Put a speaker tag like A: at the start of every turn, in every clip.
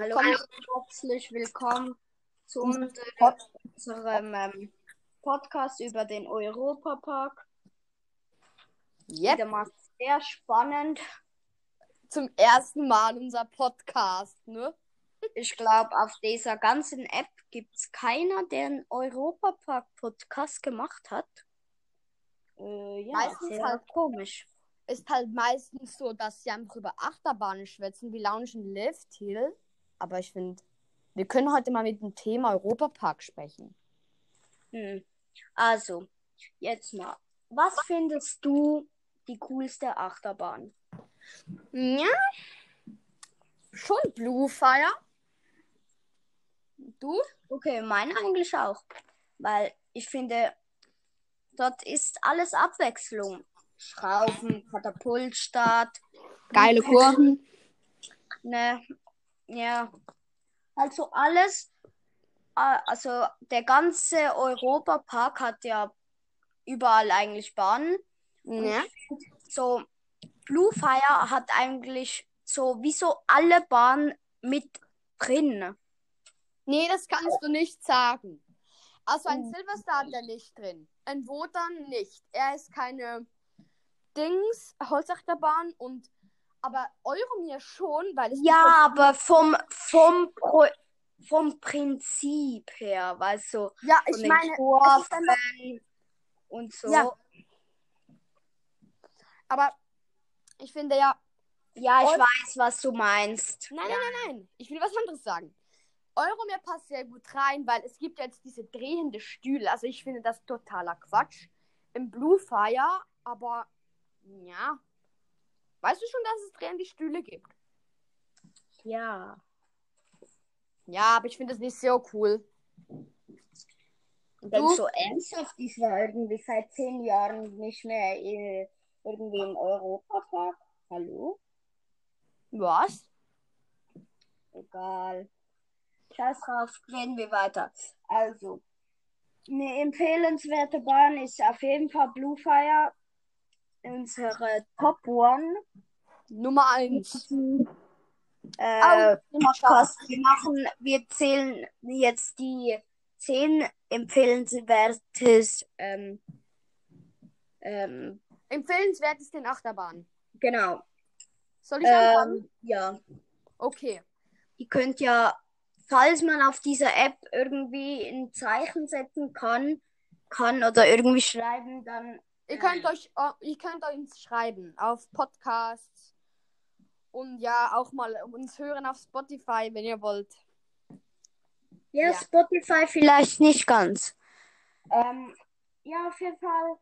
A: Hallo herzlich willkommen zu
B: Unser
A: unserem ähm, Podcast über den Europapark.
B: Yep.
A: Wieder mal sehr spannend.
B: Zum ersten Mal unser Podcast, ne?
A: Ich glaube, auf dieser ganzen App gibt es keiner, der einen Europapark-Podcast gemacht hat. Äh, ja,
B: Meistens halt-
A: komisch.
B: Ist halt meistens so, dass sie einfach über Achterbahnen schwätzen, wie Lounge und Lift Hill. Aber ich finde, wir können heute mal mit dem Thema Europapark sprechen.
A: Hm. Also, jetzt mal. Was findest du die coolste Achterbahn?
B: Ja. Schon Blue Fire. Du?
A: Okay, meine eigentlich auch. Weil ich finde, dort ist alles Abwechslung. Schrauben, Katapultstart,
B: Geile Kurven.
A: ne, ja. Also alles, äh, also der ganze Europapark hat ja überall eigentlich Bahnen.
B: Ja.
A: so Blue Fire hat eigentlich so wie so alle Bahnen mit drin.
B: Nee, das kannst du nicht sagen. Also ein
A: Oh.
B: Silverstar hat er nicht drin. Ein Wodan nicht. Er ist keine Dings, Holzachterbahn und aber Euromir schon, weil es
A: Ja, aber vom, vom, Pro, vom Prinzip her, weißt du,
B: ja, ich meine, einfach,
A: und so.
B: Ja. aber ich finde ja,
A: Ja, ich
B: Und-
A: weiß, was du meinst.
B: nein,
A: ja.
B: nein, nein, nein, ich will was anderes sagen. Euromir passt sehr gut rein, weil es gibt jetzt diese drehende Stühle. Also ich finde das totaler Quatsch. Im Blue Fire, aber ja. Weißt du schon, dass es drehende Stühle gibt?
A: Ja.
B: Ja, aber ich finde das nicht so cool.
A: Und
B: Du?
A: so ernsthaft, ich war irgendwie seit zehn Jahren nicht mehr in, irgendwie im Europapark. Hallo?
B: Was?
A: Egal. Scheiß drauf, reden wir weiter. Also, eine empfehlenswerte Bahn ist auf jeden Fall Blue Fire. Unsere Top One.
B: Nummer eins.
A: Äh,
B: Au,
A: Podcast. Wir machen, wir zählen jetzt die zehn empfehlenswertes, ähm, ähm,
B: Empfehlenswert ist den Achterbahn.
A: genau.
B: Soll ich anfangen?
A: Ähm, ja.
B: Okay.
A: Ihr könnt ja, falls man auf dieser App irgendwie ein Zeichen setzen kann, kann oder irgendwie schreiben, dann
B: Ihr könnt euch, äh, ihr könnt uns schreiben auf Podcasts und ja auch mal uns hören auf Spotify, wenn ihr wollt.
A: ja,
B: Ja.
A: Spotify vielleicht nicht ganz. Ähm, ja, auf jeden Fall.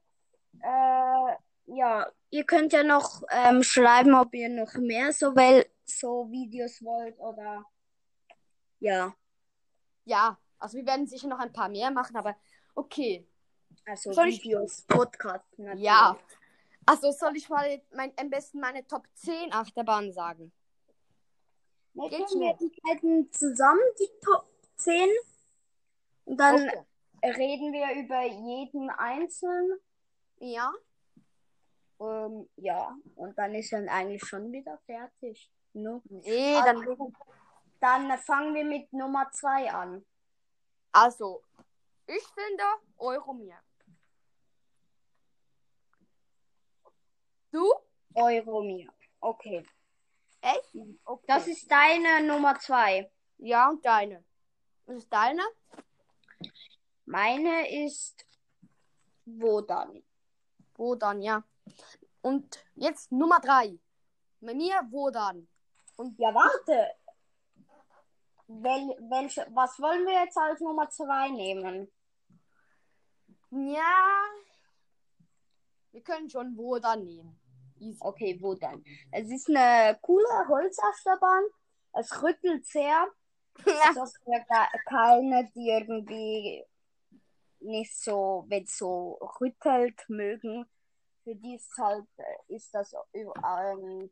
A: Äh, ja, ihr könnt ja noch ähm, schreiben, ob ihr noch mehr so, wel so Videos wollt oder ja,
B: Ja, also wir werden sicher noch ein paar mehr machen, aber okay.
A: Also
B: Soll ich-
A: Videos, Podcasts natürlich.
B: Ja. Also soll ich mal mein, am besten meine Top 10 Achterbahnen sagen?
A: Dann
B: Geht
A: können wir die beiden zusammen, die Top 10. Und dann
B: Okay.
A: reden wir über jeden einzeln.
B: Ja.
A: Ähm, ja, und dann ist dann eigentlich schon wieder fertig. Ne?
B: Nee,
A: Also,
B: dann.
A: dann fangen wir mit Nummer 2 an.
B: Also, ich finde Euromir. Du?
A: Euromir. Okay.
B: Echt? Okay.
A: Das ist deine Nummer 2.
B: Ja, und deine. Was ist deine?
A: Meine ist wo dann?
B: Wo dann, ja. Und jetzt Nummer drei. Bei mir, wo dann? Und
A: Ja, warte. Wel welche, was wollen wir jetzt als Nummer 2 nehmen?
B: ja. Wir können schon wo dann nehmen.
A: Okay, wo dann? Es ist eine coole Holzachterbahn. Es rüttelt sehr. Das ist ja ke- keine, die irgendwie nicht so, wenn es so rüttelt, mögen. Für die ist halt, ist das ähm,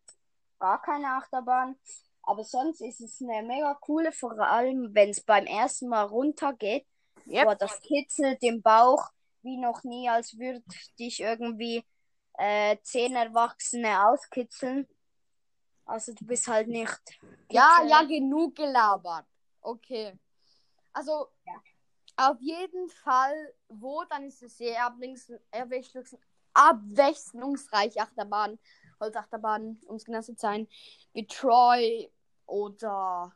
A: gar keine Achterbahn. Aber sonst ist es eine mega coole, vor allem wenn es beim ersten Mal runtergeht.
B: Yep.
A: Boah, das kitzelt im Bauch wie noch nie, als würde dich irgendwie äh, zehn Erwachsene auskitzeln. Also du bist halt nicht.
B: Ja, ja, genug gelabert. Okay. Also, auf jeden Fall, wo, dann ist es sehr abwechslungs- abwechslungs- abwechslungsreich Achterbahn, Holzachterbahn, um es genau zu sein, wie Troy oder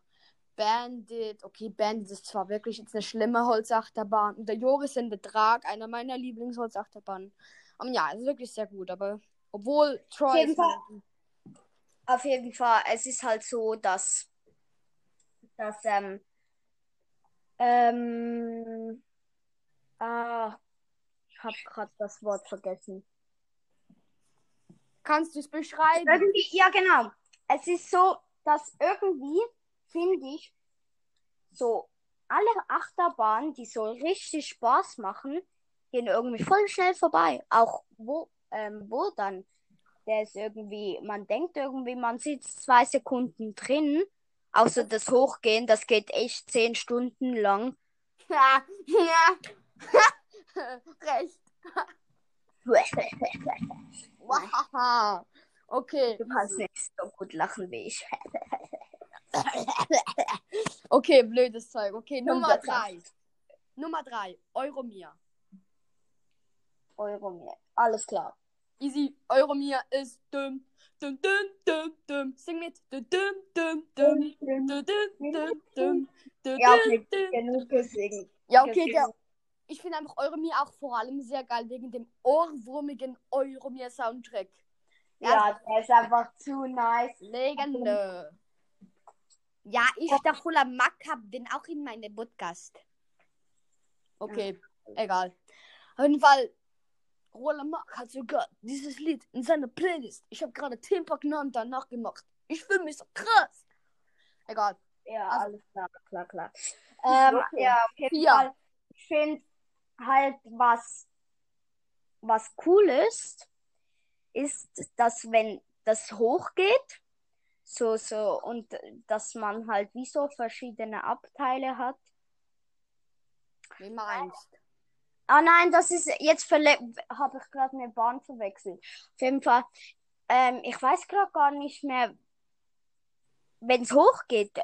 B: Bandit. Okay, Bandit ist zwar wirklich jetzt eine schlimme Holzachterbahn. Und der Joris in der Drag, einer meiner Lieblingsholzachterbahnen. Um, ja, es ist wirklich sehr gut, aber obwohl Troy.
A: jeden
B: ist
A: Fall. Auf jeden Fall, es ist halt so, dass, dass, ähm, ähm, ah, ich habe gerade das Wort vergessen.
B: Kannst du es beschreiben?
A: Irgendwie, ja, genau. Es ist so, dass irgendwie, finde ich, so alle Achterbahnen, die so richtig Spaß machen, gehen irgendwie voll schnell vorbei. Auch wo, ähm, wo dann? Der ist irgendwie, man denkt irgendwie, man sitzt zwei Sekunden drin. Außer das Hochgehen, das geht echt zehn Stunden lang.
B: Ja, ja. Recht. Wahaha. Okay.
A: Du kannst nicht so gut lachen wie ich.
B: Okay, blödes Zeug. Okay, Nummer drei. Nummer drei. Euromir.
A: Euro mehr. Alles klar.
B: Easy. Euromir ist dumm. Dum, dum, dum, dum. Sing mit. Dum, dum, dum, dum. Dum, dum, dum, dum.
A: Ja, okay, genug gesingen.
B: Ja, okay, der, ich finde einfach Euromir auch vor allem sehr geil wegen dem ohrwurmigen Euromir Soundtrack.
A: Ja, der ist einfach zu nice.
B: Legende. Ja, ich, der Fuller Mack, hab den auch in meinem Podcast. Okay, egal. Auf jeden Fall, Roller Mack hat sogar dieses Lied in seiner Playlist. Ich habe gerade Timpak Namen danach gemacht. Ich fühle mich so krass. Egal.
A: Ja,
B: Also-
A: alles klar, klar, klar. Ähm,
B: okay.
A: ja, auf jeden
B: Vier.
A: Fall. Ich finde halt, was, was cool ist, ist, dass wenn das hochgeht, so, so, und dass man halt wie so verschiedene Abteile hat.
B: Wie meinst
A: Ah nein, das ist jetzt habe ich gerade eine Bahn verwechselt. Auf jeden Fall, ähm, ich weiß gerade gar nicht mehr, wenn es hochgeht,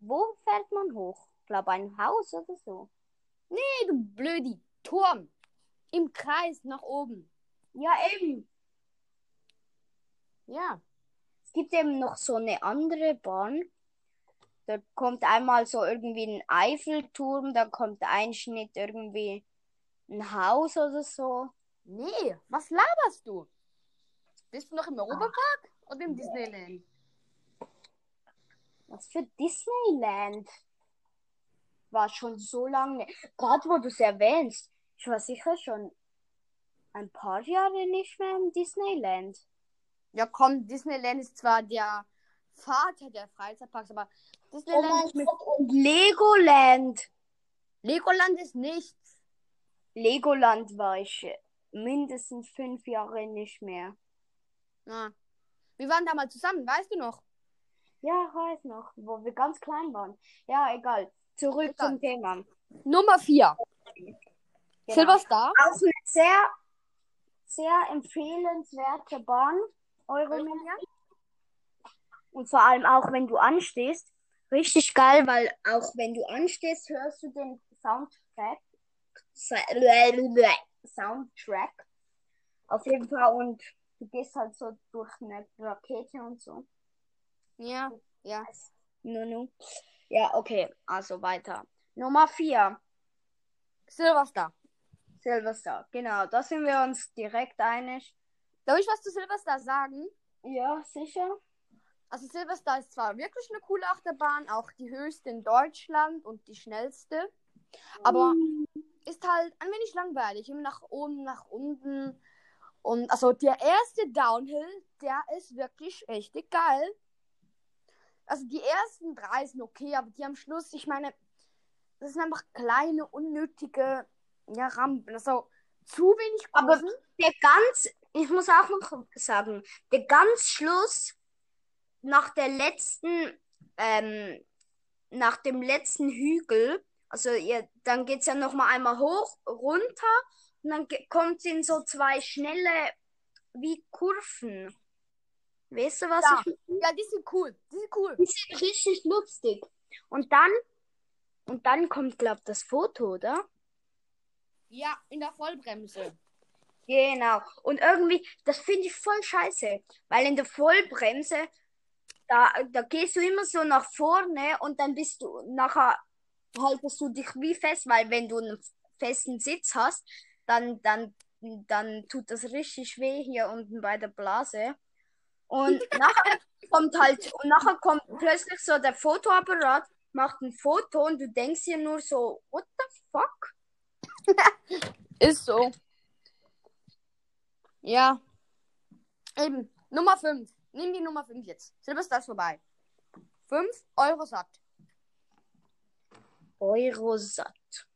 A: wo fährt man hoch? Ich glaube ein Haus oder so.
B: Hey, du blödi. Turm. Im Kreis nach oben.
A: Ja, eben.
B: Ja.
A: Es gibt eben noch so eine andere Bahn. Da kommt einmal so irgendwie ein Eiffelturm, dann kommt ein Schnitt irgendwie ein Haus oder so.
B: Nee, was laberst du? Bist du noch im Europapark oder im Disneyland?
A: Was für Disneyland? War schon so lange. Gerade wo du es erwähnst. Ich war sicher schon ein paar Jahre nicht mehr im Disneyland.
B: Ja, komm, Disneyland ist zwar der Vater der Freizeitparks, aber Disneyland ist mit
A: Und Legoland.
B: Legoland ist nichts.
A: Legoland war ich mindestens fünf Jahre nicht mehr.
B: Ja. Wir waren da mal zusammen, weißt du noch?
A: Ja, weiß noch, wo wir ganz klein waren. Ja, egal. Zurück
B: Egal.
A: zum Thema.
B: Nummer 4.
A: Genau.
B: Silverstar.
A: Auch eine sehr, sehr empfehlenswerte Bahn. Euromir. Und vor allem auch, wenn du anstehst. Richtig geil, weil auch wenn du anstehst, hörst du den Soundtrack. Soundtrack. Auf jeden Fall. Und du gehst halt so durch eine Rakete und so.
B: Ja, ja.
A: Nunu. Ja, okay. Also weiter. Nummer 4.
B: Silverstar.
A: Silverstar. Genau, da sind wir uns direkt einig.
B: Darf ich was zu Silverstar sagen?
A: Ja, sicher.
B: Also Silverstar ist zwar wirklich eine coole Achterbahn, auch die höchste in Deutschland und die schnellste, aber ist halt ein wenig langweilig, immer nach oben, nach unten. Und also der erste Downhill, der ist wirklich richtig geil. Also die ersten drei sind okay, aber die am Schluss, ich meine, das sind einfach kleine, unnötige ja, Rampen. Also zu wenig
A: Aber-
B: Kurven.
A: Der ganz, ich muss auch noch sagen, der ganz Schluss nach der letzten, ähm, nach dem letzten Hügel, also ihr, dann geht's ja noch mal einmal hoch, runter und dann kommt in so zwei schnelle wie Kurven. Weißt du, was
B: Ja.
A: ich meine?
B: Ja, die sind cool. Die sind cool.
A: Die sind richtig lustig. Und dann, und dann kommt, glaub das Foto, oder?
B: Ja, in der Vollbremse.
A: Genau. Und irgendwie, das finde ich voll scheiße. Weil in der Vollbremse, da, da gehst du immer so nach vorne und dann bist du nachher haltest du dich wie fest, weil wenn du einen festen Sitz hast, dann, dann, dann tut das richtig weh hier unten bei der Blase. Und nachher kommt halt, und nachher kommt plötzlich so der Fotoapparat, macht ein Foto und du denkst dir nur so, what the fuck?
B: Ist so. Ja. Eben. Nummer 5. Nimm die Nummer 5 jetzt. Silvester ist vorbei. 5 Euro satt.
A: Eurosatt.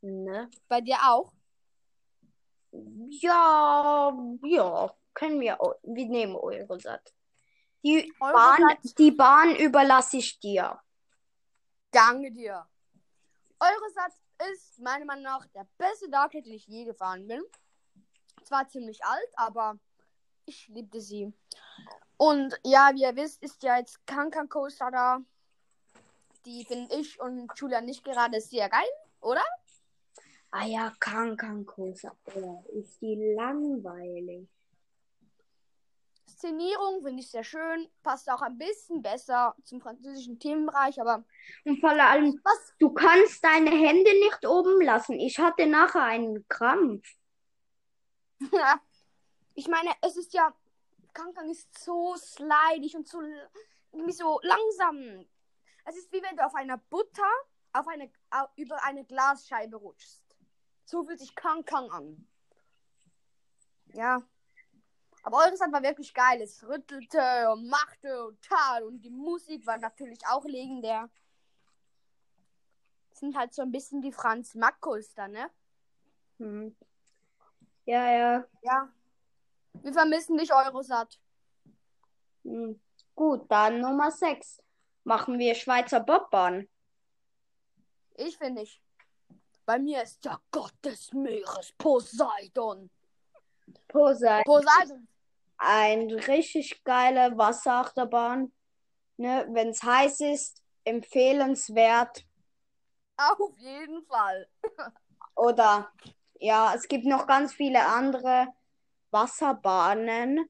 A: Ne?
B: Bei dir auch?
A: Ja, ja, können wir, au- wir nehmen Eurosatt. Die
B: Eurosatt.
A: Bahn, die Bahn überlasse ich dir.
B: Danke dir. Eurosat ist meiner Meinung nach der beste Darknet, den ich je gefahren bin. Zwar ziemlich alt, aber ich liebte sie. Und ja, wie ihr wisst, ist ja jetzt Kankan Coaster da. Die finde ich und Julia nicht gerade sehr geil, oder?
A: Ah ja. Oh, ist die langweilig.
B: Szenierung finde ich sehr schön. Passt auch ein bisschen besser zum französischen Themenbereich, aber
A: Und vor allem,
B: was?
A: du kannst deine Hände nicht oben lassen. Ich hatte nachher einen Krampf.
B: ich meine, es ist ja. Kankan ist so slidig und so so langsam. Es ist wie wenn du auf einer Butter auf eine, über eine Glasscheibe rutschst. So fühlt sich Kankan an. Ja. Aber eures war wirklich geil. Es rüttelte und machte und tat und die Musik war natürlich auch legendär. Sind halt so ein bisschen die Franz Mackos da, ne?
A: Hm. Ja, ja.
B: Ja. Wir vermissen dich, Eurosat.
A: Hm. Gut, dann Nummer 6. Machen wir Schweizer Bobbahn.
B: Ich finde nicht. Bei mir ist der Gott des Meeres Poseidon.
A: Poseidon.
B: Poseidon.
A: Ein richtig geile Wasserachterbahn. Ne, wenn es heiß ist, empfehlenswert.
B: Auf jeden Fall.
A: Oder ja, es gibt noch ganz viele andere Wasserbahnen.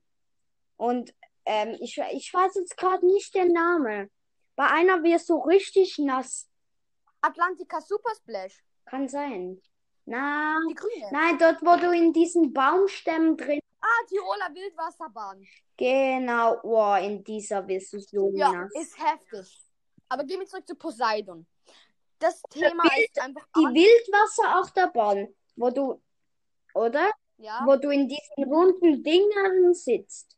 A: Und ähm, ich, ich weiß jetzt gerade nicht den Namen. Bei einer wirst du richtig nass.
B: Atlantica Super Splash.
A: Kann sein. Na,
B: Die grüne.
A: nein, dort, wo du in diesen Baumstämmen drin.
B: Ah, Tiroler Wildwasserbahn.
A: Genau, oh, in dieser wirst du so
B: Ja,
A: nass.
B: ist heftig. Aber gehen wir zurück zu Poseidon. Das Thema
A: Wild-
B: ist einfach.
A: Die Wildwasserachterbahn, wo du, oder?
B: ja,
A: Wo du in diesen runden Dingern sitzt.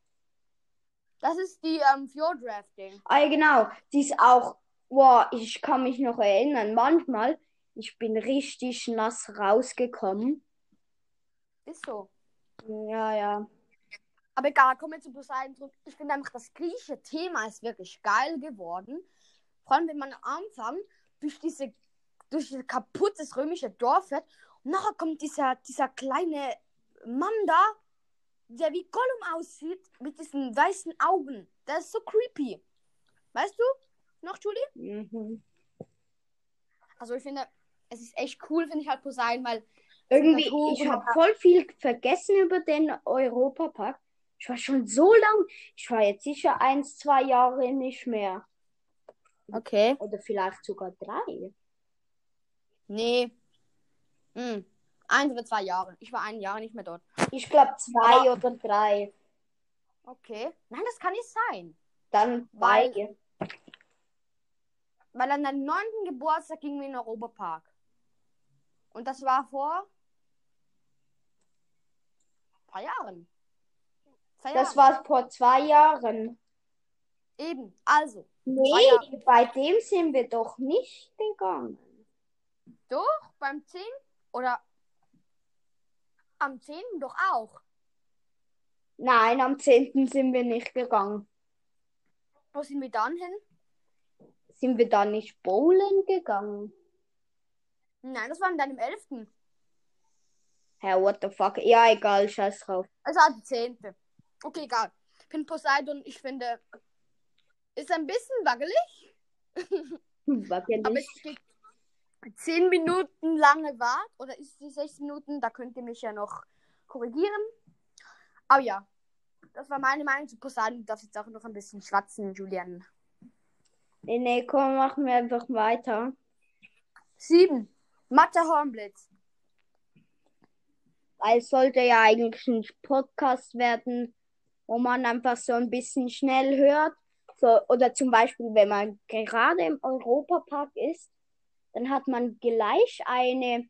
B: Das ist die ähm, Fjord Rafting.
A: Ah, genau. Die ist auch, boah, ich kann mich noch erinnern, manchmal, ich bin richtig nass rausgekommen.
B: Ist so.
A: Ja, ja.
B: Aber egal, kommen wir zu Poseidon zurück. Ich finde einfach, das griechische Thema ist wirklich geil geworden. Vor allem, wenn man am Anfang durch diese durch dieses kaputtes römische Dorf fährt und nachher kommt dieser, dieser kleine Mann da, der wie Gollum aussieht, mit diesen weißen Augen. Der ist so creepy. Weißt du? Noch, Julie?
A: Mhm.
B: Also ich finde, es ist echt cool, finde ich halt Poseidon, weil
A: Irgendwie, ich habe voll viel vergessen über den Europapark. Ich war schon so lang, ich war jetzt sicher eins, zwei Jahre nicht mehr.
B: Okay.
A: Oder vielleicht sogar drei.
B: Nee. Hm. Eins oder zwei Jahre. Ich war ein Jahr nicht mehr dort.
A: Ich glaube zwei
B: Aber-
A: oder drei.
B: Okay. Nein, das kann nicht sein.
A: Dann
B: Weil-
A: beide.
B: Weil an deinem neunten Geburtstag gingen wir in den Europapark. Und das war vor ein paar Jahren. Zwei
A: Das
B: Jahren.
A: war vor zwei Jahren.
B: Eben. Also,
A: Nee, bei dem sind wir doch nicht gegangen.
B: doch beim 10. oder am 10. doch auch.
A: Nein, am 10. sind wir nicht gegangen.
B: Wo sind wir dann hin?
A: Sind wir da nicht bowlen gegangen?
B: Nein, das war an deinem 11.
A: Hä, what the fuck? Ja, egal, scheiß drauf.
B: Also an die 10. Okay, egal. Ich finde Poseidon, ich finde, ist ein bisschen wackelig.
A: Wackelig.
B: Aber es 10 Minuten lange Wart. Oder ist es 6 Minuten? Da könnt ihr mich ja noch korrigieren. Aber ja, das war meine Meinung zu Poseidon. Du darfst jetzt auch noch ein bisschen schwatzen, Julian.
A: Nee, nee, komm, machen wir einfach weiter.
B: 7. Matterhornblitz.
A: Weil es sollte ja eigentlich ein Podcast werden, wo man einfach so ein bisschen schnell hört. So, oder zum Beispiel, wenn man gerade im Europapark ist, dann hat man gleich eine,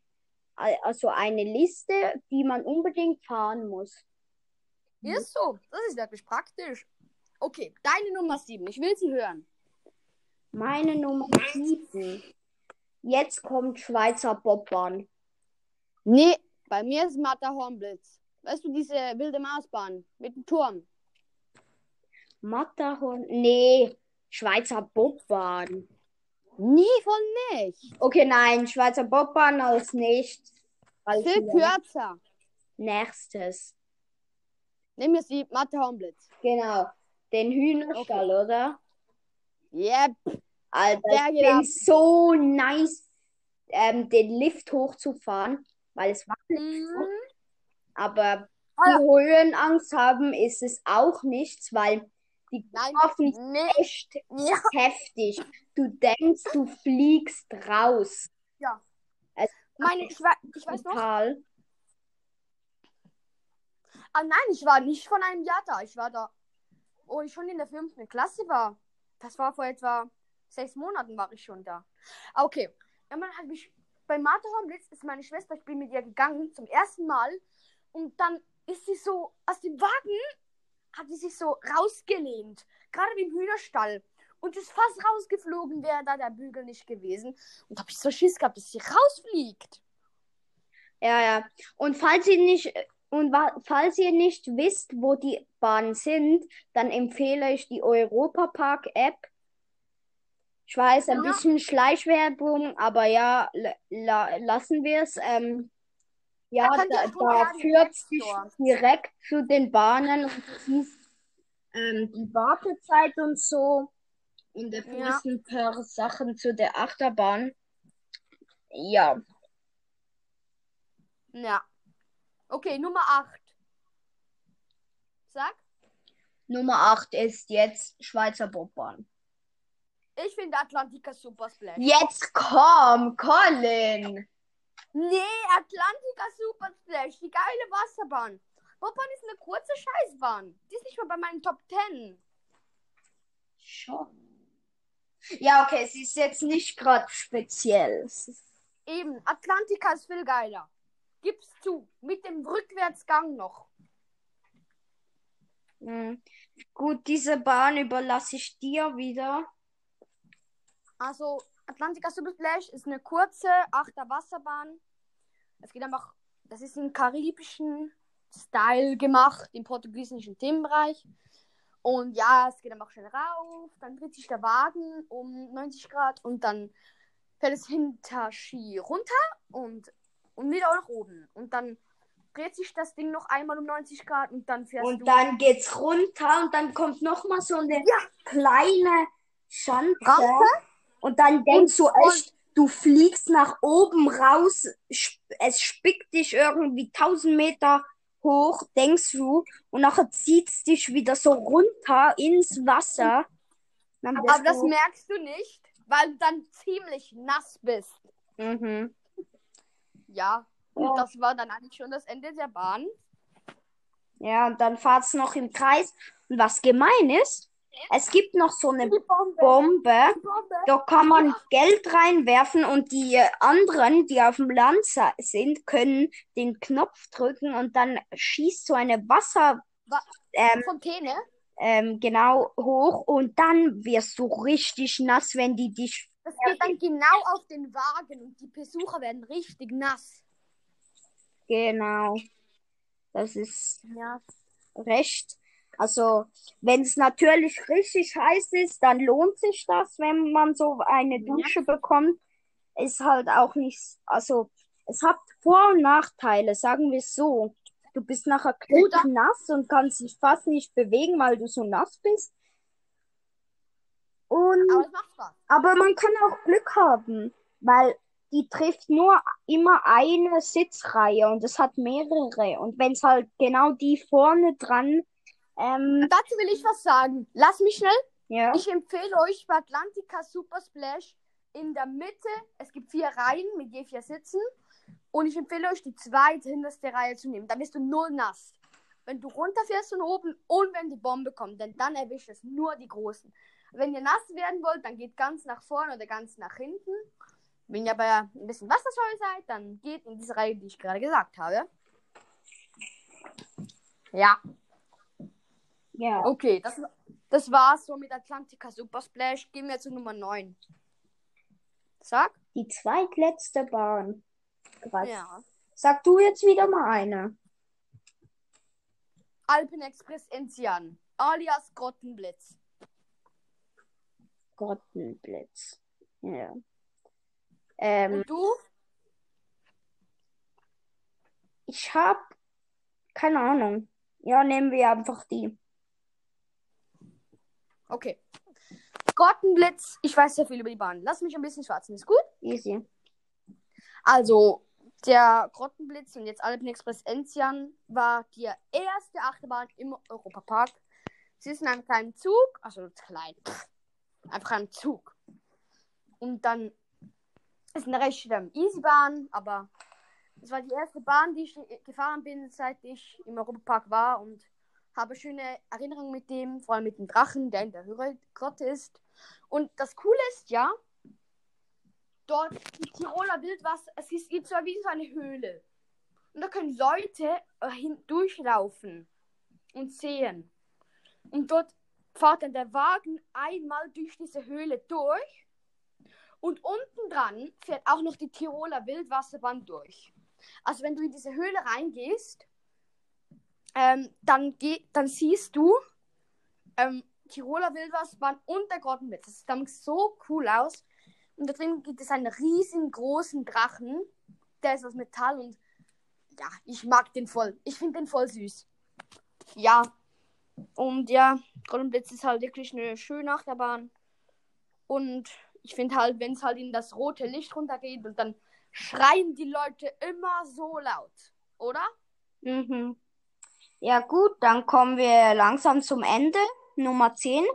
A: also eine Liste, die man unbedingt fahren muss.
B: Ist so. Das ist wirklich praktisch. Okay, deine Nummer 7. Ich will sie hören.
A: Meine Nummer 7. Jetzt kommt Schweizer Bobbahn.
B: Nee, bei mir ist Matterhornblitz. Weißt du, diese wilde Mausbahn mit dem Turm?
A: Matterhorn. Nee, Schweizer Bobbahn.
B: Nee, voll nicht.
A: Okay, nein, Schweizer Bobbahn als nicht.
B: Viel kürzer.
A: nächstes.
B: Nimm jetzt die Matterhornblitz.
A: Genau. Den Hühnerstall, oder?
B: Yep.
A: Alter,
B: Der
A: ich bin so nice, ähm, den Lift hochzufahren, weil es wackelig ist.
B: Mhm.
A: Aber
B: Ah,
A: die Höhenangst haben ist es auch nichts, weil die. Kurven sind echt
B: Ja.
A: heftig. Du denkst, du fliegst raus.
B: ja.
A: Es
B: Meine, ich, war, ich weiß noch. Ah nein, ich war nicht von einem Jahr da. Ich war da, wo ich schon in der fünften Klasse war. Das war vor etwa sechs Monaten war ich schon da. Ah, Okay. Irgendwann hat mich bei Matterhornblitz ist meine Schwester, ich bin mit ihr gegangen zum ersten Mal und dann ist sie so aus dem Wagen, hat sie sich so rausgelehnt, gerade wie im Hühnerstall und ist fast rausgeflogen, wäre da der Bügel nicht gewesen und habe ich so Schiss gehabt, dass sie rausfliegt.
A: Ja, ja. Und falls ihr nicht, und falls ihr nicht wisst, wo die Bahnen sind, dann empfehle ich die Europapark-App. Ich weiß, ein
B: Ja.
A: bisschen Schleichwerbung, aber ja, la lassen wir es. Ähm, ja,
B: Da
A: da, da führt
B: Store.
A: direkt zu den Bahnen und du siehst ähm, die Wartezeit und so. Und erfährst ein paar Sachen zu der Achterbahn. Ja.
B: Ja. Okay, Nummer 8. Sag.
A: Nummer 8 ist jetzt Schweizer Bobbahn.
B: Ich finde Atlantica Super Splash.
A: Jetzt komm, Colin.
B: Nee, Atlantica Super Splash. Die geile Wasserbahn. Bobbahn ist eine kurze Scheißbahn. Die ist nicht mal bei meinen Top 10.
A: Schon. Ja, okay, sie ist jetzt nicht gerade speziell.
B: Eben, Atlantica ist viel geiler. Gib's zu. Mit dem Rückwärtsgang noch.
A: Hm. Gut, diese Bahn überlasse ich dir wieder.
B: Also, Atlantica Super Splash ist eine kurze Achter Wasserbahn. Es geht einfach, das ist im karibischen Style gemacht, im portugiesischen Themenbereich. Und ja, es geht einfach schnell rauf, dann dreht sich der Wagen um 90 Grad und dann fällt es hinter Ski runter und, und wieder nach oben. Und dann dreht sich das Ding noch einmal um 90 Grad und dann fährst
A: Und
B: du.
A: dann geht's runter und dann kommt noch mal so eine
B: Ja.
A: kleine Schanze.
B: Rampe?
A: Und dann denkst du
B: Und-
A: echt, du fliegst nach oben raus. Es spickt dich irgendwie 1000 Meter hoch, denkst du. Und nachher zieht's dich wieder so runter ins Wasser.
B: Aber das
A: du,
B: merkst du nicht, weil du dann ziemlich nass bist.
A: mhm.
B: Ja, und das war dann eigentlich schon das Ende der Bahn.
A: Ja, und dann fahrt's noch im Kreis. Und was gemein ist, es gibt noch so eine
B: Bombe.
A: Bombe. Da kann man Geld reinwerfen und die äh, anderen, die auf dem Land sind, können den Knopf drücken und dann schießt so eine Wasser
B: Wa-
A: ähm,
B: Fontäne.
A: ähm, genau hoch und dann wirst du richtig nass, wenn die dich.
B: Das geht dann genau auf den Wagen und die Besucher werden richtig nass.
A: Genau. Das ist
B: Ja.
A: recht. Also, wenn es natürlich richtig heiß ist, dann lohnt sich das, wenn man so eine Dusche bekommt. Ist halt auch nicht, also, es hat Vor- und Nachteile, sagen wir es so. du bist nachher nass und kannst dich fast nicht bewegen, weil du so nass bist. Und,
B: Aber
A: aber man kann auch Glück haben, weil die trifft nur immer eine Sitzreihe und es hat mehrere. Und wenn es halt genau die vorne dran, ähm,
B: Dazu will ich was sagen. Lass mich schnell.
A: ja,
B: Ich empfehle euch bei Atlantica Super Splash in der Mitte. Es gibt vier Reihen mit je vier Sitzen. Und ich empfehle euch, die zweite hinterste Reihe zu nehmen. Dann bist du null nass. Wenn du runterfährst von oben und wenn die Bombe kommt, denn dann erwischt es nur die Großen. Wenn ihr nass werden wollt, dann geht ganz nach vorne oder ganz nach hinten. Wenn ihr aber ein bisschen wasserscheu seid, dann geht in diese Reihe, die ich gerade gesagt habe. Ja,
A: ja.
B: okay, das, das war's so mit Atlantica Super Splash. Gehen wir zu Nummer 9. Sag?
A: Die zweitletzte Bahn. Quatsch.
B: Ja.
A: Sag du jetzt wieder mal eine.
B: Alpen Express Enzian, alias Grottenblitz.
A: Grottenblitz. Ja. Ähm,
B: Und du?
A: ich hab keine Ahnung. Ja, nehmen wir einfach die.
B: Okay. Grottenblitz, ich weiß sehr viel über die Bahn. Lass mich ein bisschen schwatzen, ist gut?
A: Easy.
B: Also, der Grottenblitz und jetzt Alpen Express Enzian war die erste Achterbahn im Europapark. Sie ist in einem kleinen Zug, also klein, pff, einfach ein Zug. Und dann ist eine recht ähm, Easy-Bahn, aber es war die erste Bahn, die ich gefahren bin, seit ich im Europapark war und habe schöne Erinnerungen mit dem, vor allem mit dem Drachen, der in der Höhe Grotte ist. Und das Coole ist ja, dort die Tiroler Wildwasser, es ist, gibt so wie so eine Höhle. Und da können Leute äh, hindurchlaufen und sehen. Und dort fährt dann der Wagen einmal durch diese Höhle durch. Und unten dran fährt auch noch die Tiroler Wildwasserbahn durch. Also wenn du in diese Höhle reingehst, ähm, dann, geh, dann siehst du ähm, Tiroler Wildwasserbahn und der Grottenblitz. Das sieht so cool aus. Und da drin gibt es einen riesengroßen Drachen. Der ist aus Metall und ja, ich mag den voll. Ich finde den voll süß. Ja. Und ja, Grottenblitz ist halt wirklich eine schöne Achterbahn. Und ich finde halt, wenn es halt in das rote Licht runtergeht und dann schreien die Leute immer so laut. Oder?
A: Mhm. Ja, gut, dann kommen wir langsam zum Ende. Nummer 10.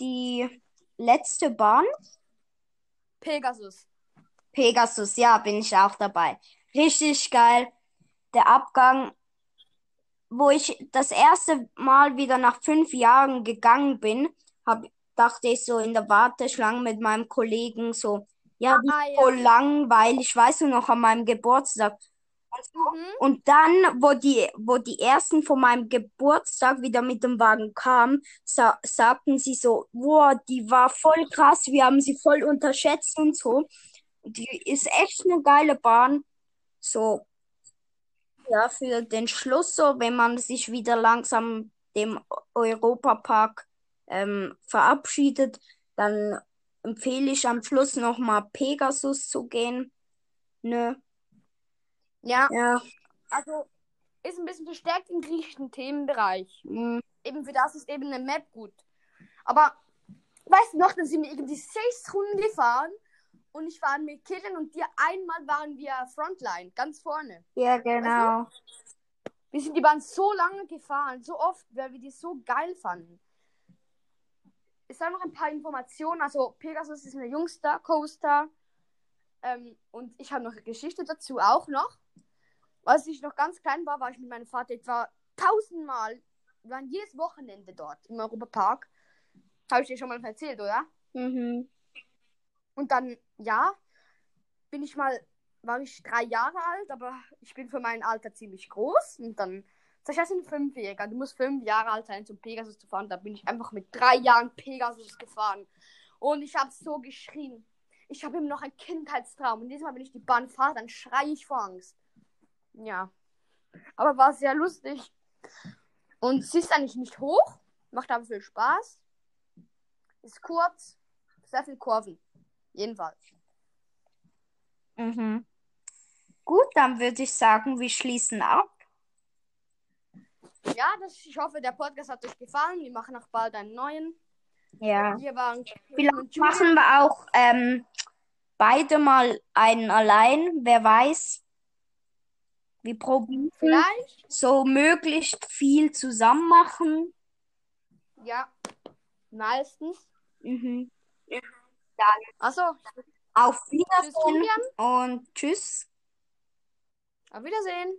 A: Die letzte Bahn.
B: Pegasus.
A: Pegasus, ja, bin ich auch dabei. Richtig geil. Der Abgang, wo ich das erste Mal wieder nach fünf Jahren gegangen bin, hab, dachte ich so in der Warteschlange mit meinem Kollegen so, ja,
B: Ah, ja.
A: so langweilig, weißt du noch, an meinem Geburtstag.
B: Mhm.
A: Und dann, wo die, wo die ersten von meinem Geburtstag wieder mit dem Wagen kamen, sa sagten sie so, wow, die war voll krass, wir haben sie voll unterschätzt und so. Die ist echt eine geile Bahn. So, ja, für den Schluss, so, wenn man sich wieder langsam dem Europapark ähm, verabschiedet, dann empfehle ich am Schluss nochmal Pegasus zu gehen. Ne?
B: Ja,
A: Ja.
B: also ist ein bisschen verstärkt im griechischen Themenbereich.
A: mm,
B: Eben für das ist eben eine Map gut. Aber weißt du noch, dann sind wir irgendwie sechs Runden gefahren und ich war mit Killen und dir einmal waren wir Frontline, ganz vorne.
A: Ja, genau.
B: Wir sind die Bahn so lange gefahren, so oft, weil wir die so geil fanden. Es sind noch ein paar Informationen. Also Pegasus ist eine Jungster Coaster. Ähm, und ich habe noch eine Geschichte dazu auch noch. Als ich noch ganz klein war, war ich mit meinem Vater etwa tausendmal, wir waren jedes Wochenende dort im Europapark. Habe ich dir schon mal erzählt, oder?
A: Mhm.
B: Und dann, ja, bin ich mal, war ich drei Jahre alt, aber ich bin für mein Alter ziemlich groß. Und dann, sag ich, das sind Fünfjähriger. Du musst fünf Jahre alt sein, zum Pegasus zu fahren. Da bin ich einfach mit drei Jahren Pegasus gefahren. Und ich habe so geschrien. Ich habe immer noch einen Kindheitstraum. Und jedes Mal, wenn ich die Bahn fahre, dann schreie ich vor Angst. Ja. Aber war sehr lustig. Und sie ist eigentlich nicht hoch, macht aber viel Spaß. Ist kurz, sehr viel Kurven. Jedenfalls.
A: Mhm. Gut, dann würde ich sagen, wir schließen ab.
B: ja, das, ich hoffe, der Podcast hat euch gefallen. Wir machen auch bald einen neuen.
A: Ja.
B: Hier waren
A: Vielleicht machen wir auch ähm, beide mal einen allein, wer weiß. Wir probieren
B: Vielleicht.
A: so möglichst viel zusammen machen.
B: Ja. Meistens.
A: Mhm.
B: Achso.
A: Auf
B: Tschüss,
A: Wiedersehen
B: Julian.
A: und tschüss.
B: Auf Wiedersehen.